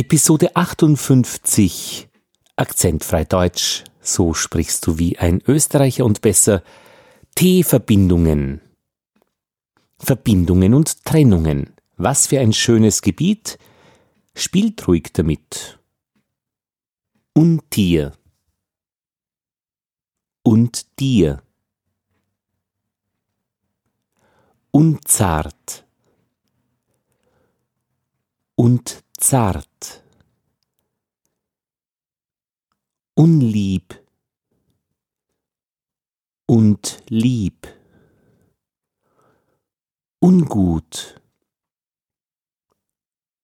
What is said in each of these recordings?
Episode 58 Akzentfrei Deutsch, so sprichst du wie ein Österreicher und besser T-Verbindungen. Verbindungen und Trennungen. Was für ein schönes Gebiet. Spielt ruhig damit. Und dir. Und dir. Unzart. Und zart. Unlieb. Und lieb. Ungut.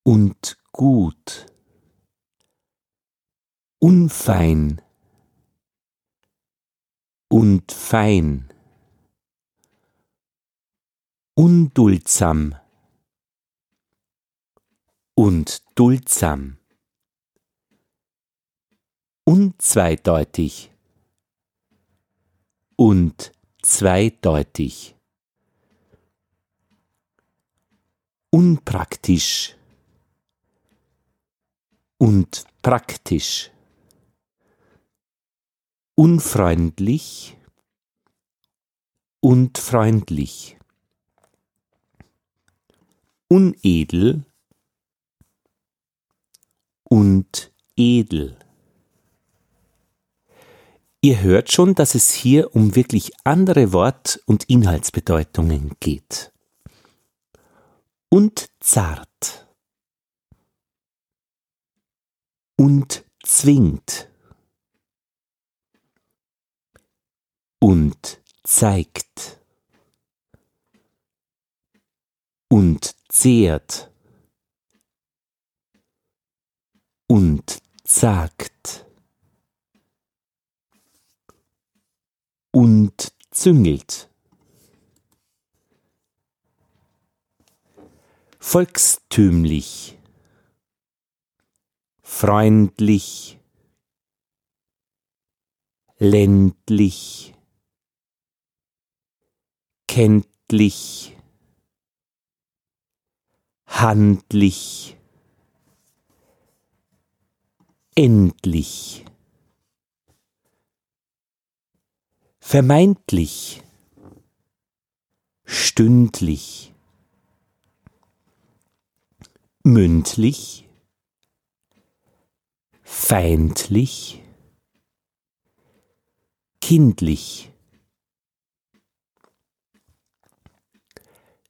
Und gut. Unfein. Und fein. Unduldsam und duldsam. Unzweideutig und zweideutig. Unpraktisch und praktisch. Unfreundlich und freundlich. Unedel und edel. Ihr hört schon, dass es hier um wirklich andere Wort- und Inhaltsbedeutungen geht. Und zart. Und zwingt. Und zeigt. Und zehrt und sagt. Und züngelt. Volkstümlich, freundlich, ländlich, kenntlich, handlich, endlich. Vermeintlich. Stündlich. Mündlich. Feindlich. Kindlich.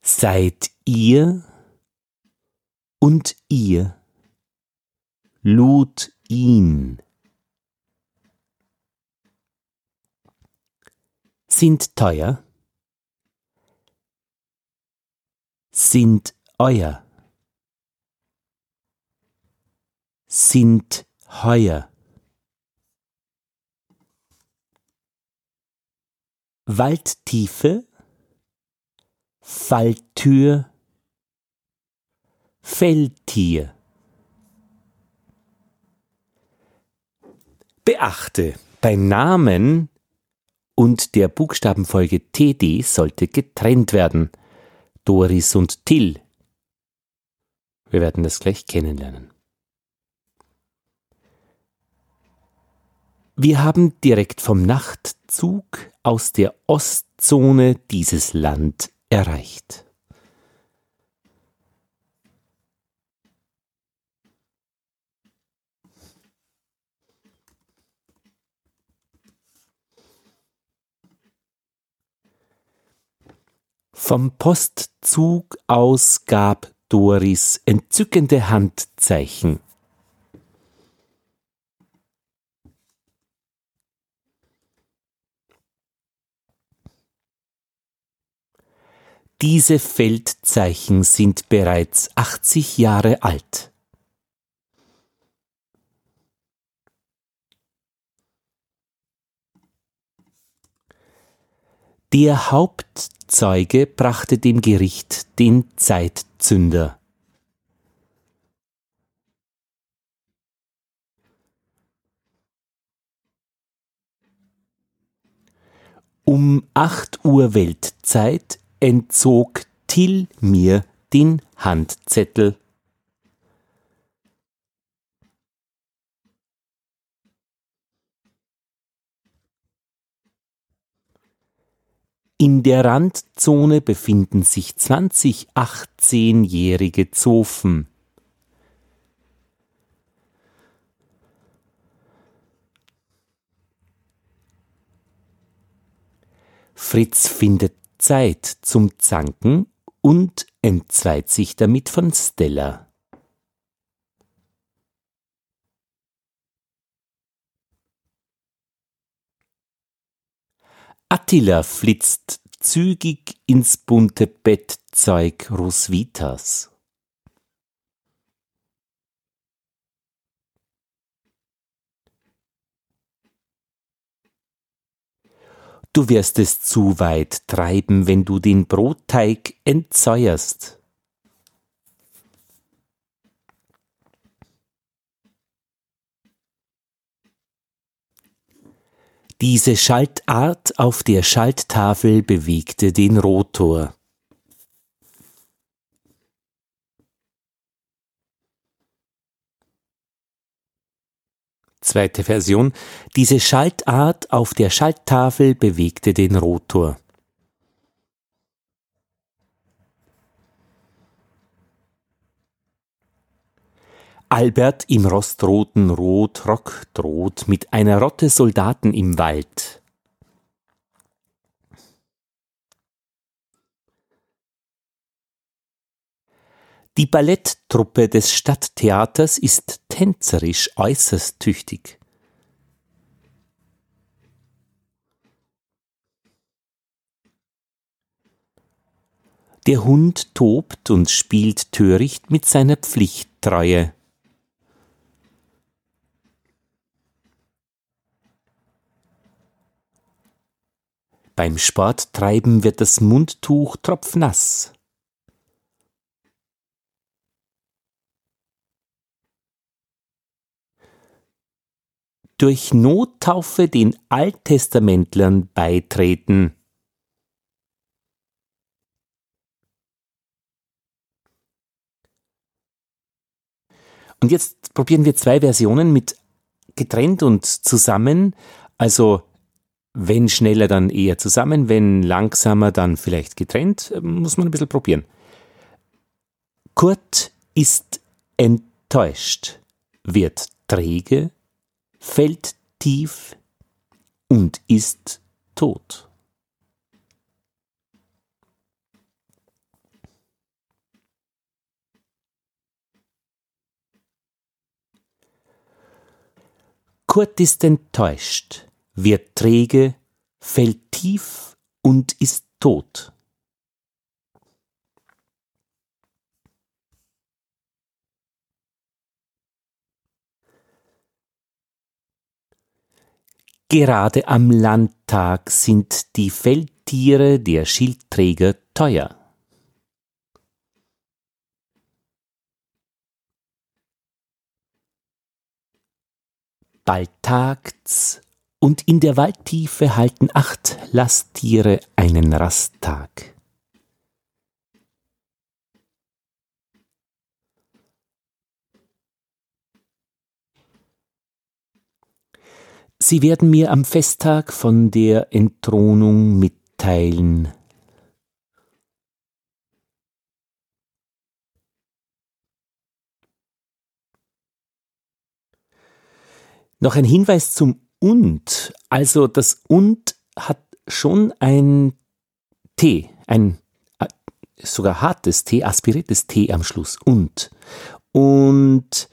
Seid ihr und ihr lud ihn. Sind teuer, sind euer, sind heuer. Waldtiefe, Falltür, Feldtier. Beachte, beim Namen und der Buchstabenfolge TD sollte getrennt werden. Doris und Till. Wir werden das gleich kennenlernen. Wir haben direkt vom Nachtzug aus der Ostzone dieses Land erreicht. Vom Postzug aus gab Doris entzückende Handzeichen. Diese Feldzeichen sind bereits 80 Jahre alt. Der Hauptzeuge brachte dem Gericht den Zeitzünder. Um acht Uhr Weltzeit entzog Till mir den Handzettel. In der Randzone befinden sich 20 18-jährige Zofen. Fritz findet Zeit zum Zanken und entzweit sich damit von Stella. Attila flitzt zügig ins bunte Bettzeug Roswitas. Du wirst es zu weit treiben, wenn du den Brotteig entsäuerst. Diese Schaltart auf der Schalttafel bewegte den Rotor. Zweite Version. Diese Schaltart auf der Schalttafel bewegte den Rotor. Albert im rostroten Rotrock droht mit einer Rotte Soldaten im Wald. Die Balletttruppe des Stadttheaters ist tänzerisch äußerst tüchtig. Der Hund tobt und spielt töricht mit seiner Pflichttreue. Beim Sporttreiben wird das Mundtuch tropfnass. Durch Nottaufe den Alttestamentlern beitreten. Und jetzt probieren wir zwei Versionen mit getrennt und zusammen, also wenn schneller, dann eher zusammen, wenn langsamer, dann vielleicht getrennt. Muss man ein bisschen probieren. Kurt ist enttäuscht, wird träge, fällt tief und ist tot. Kurt ist enttäuscht, wird träge, fällt tief und ist tot. Gerade am Landtag sind die Feldtiere der Schildträger teuer. Bald tagt's und in der Waldtiefe halten acht Lasttiere einen Rasttag. Sie werden mir am Festtag von der Entthronung mitteilen. Noch ein Hinweis zum und, also das und hat schon ein T, ein äh, sogar hartes T, aspiriertes T am Schluss. Und. Und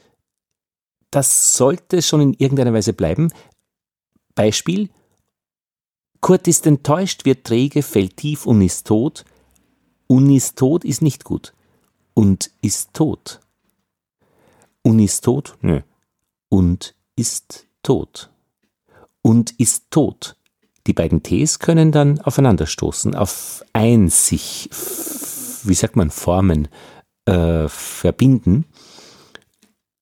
das sollte schon in irgendeiner Weise bleiben. Beispiel. Kurt ist enttäuscht, wird träge, fällt tief und ist tot. Und ist tot ist nicht gut. Und ist tot. Und ist tot? Nö. Und ist tot und ist tot. Die beiden Ts können dann aufeinanderstoßen, auf ein sich, wie sagt man, Formen äh, verbinden.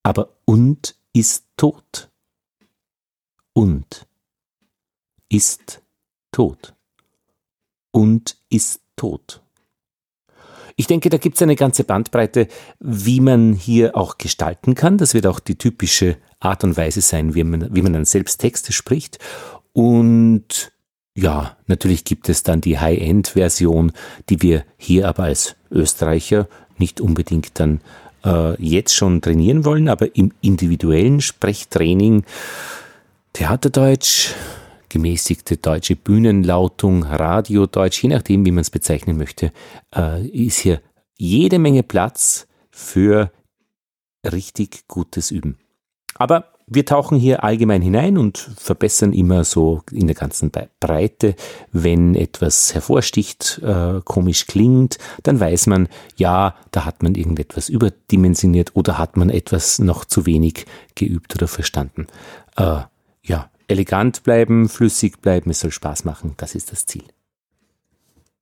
Aber und ist tot. Und ist tot. Und ist tot. Ich denke, da gibt es eine ganze Bandbreite, wie man hier auch gestalten kann. Das wird auch die typische Art und Weise sein, wie man, wie man dann selbst Texte spricht. Und Ja, natürlich gibt es dann die High-End-Version, die wir hier aber als Österreicher nicht unbedingt dann äh, jetzt schon trainieren wollen, aber im individuellen Sprechtraining Theaterdeutsch, gemäßigte deutsche Bühnenlautung, Radiodeutsch, je nachdem, wie man es bezeichnen möchte, äh, ist hier jede Menge Platz für richtig gutes Üben. Aber wir tauchen hier allgemein hinein und verbessern immer so in der ganzen Breite. Wenn etwas hervorsticht, äh, komisch klingt, dann weiß man, ja, da hat man irgendetwas überdimensioniert oder hat man etwas noch zu wenig geübt oder verstanden. Äh, ja, elegant bleiben, flüssig bleiben, es soll Spaß machen, das ist das Ziel.